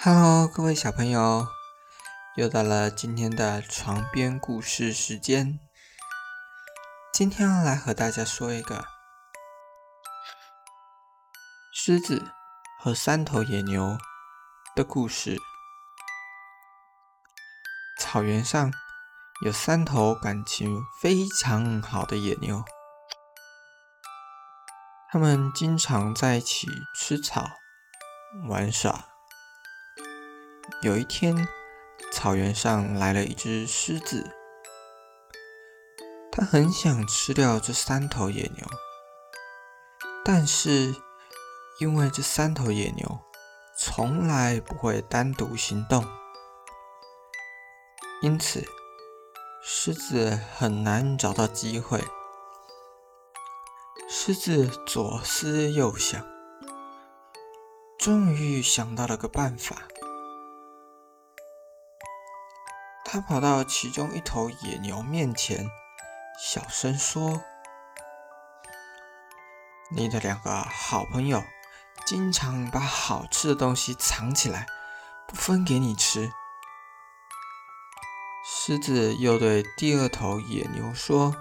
Hello，各位小朋友，又到了今天的床边故事时间。今天要来和大家说一个狮子和三头野牛的故事。草原上有三头感情非常好的野牛，它们经常在一起吃草、玩耍。有一天，草原上来了一只狮子，它很想吃掉这三头野牛，但是因为这三头野牛从来不会单独行动，因此狮子很难找到机会。狮子左思右想，终于想到了个办法。他跑到其中一头野牛面前，小声说：“你的两个好朋友经常把好吃的东西藏起来，不分给你吃。”狮子又对第二头野牛说：“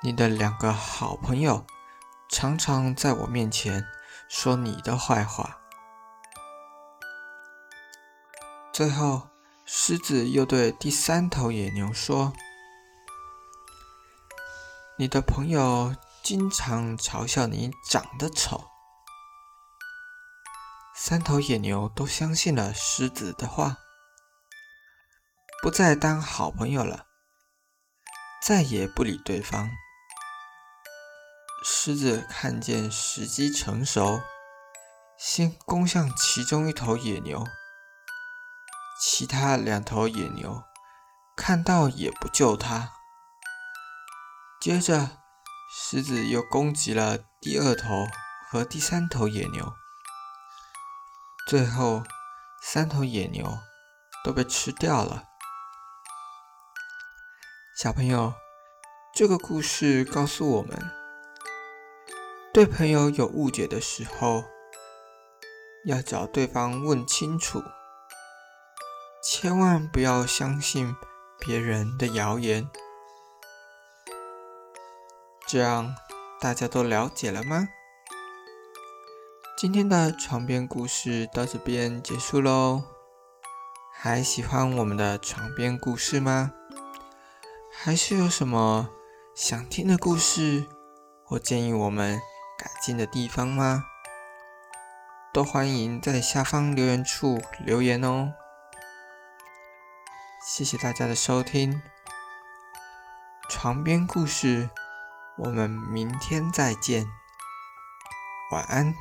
你的两个好朋友常常在我面前说你的坏话。”最后。狮子又对第三头野牛说：“你的朋友经常嘲笑你长得丑。”三头野牛都相信了狮子的话，不再当好朋友了，再也不理对方。狮子看见时机成熟，先攻向其中一头野牛。其他两头野牛看到也不救它。接着，狮子又攻击了第二头和第三头野牛。最后，三头野牛都被吃掉了。小朋友，这个故事告诉我们：对朋友有误解的时候，要找对方问清楚。千万不要相信别人的谣言，这样大家都了解了吗？今天的床边故事到这边结束喽。还喜欢我们的床边故事吗？还是有什么想听的故事或建议我们改进的地方吗？都欢迎在下方留言处留言哦。谢谢大家的收听，床边故事，我们明天再见，晚安。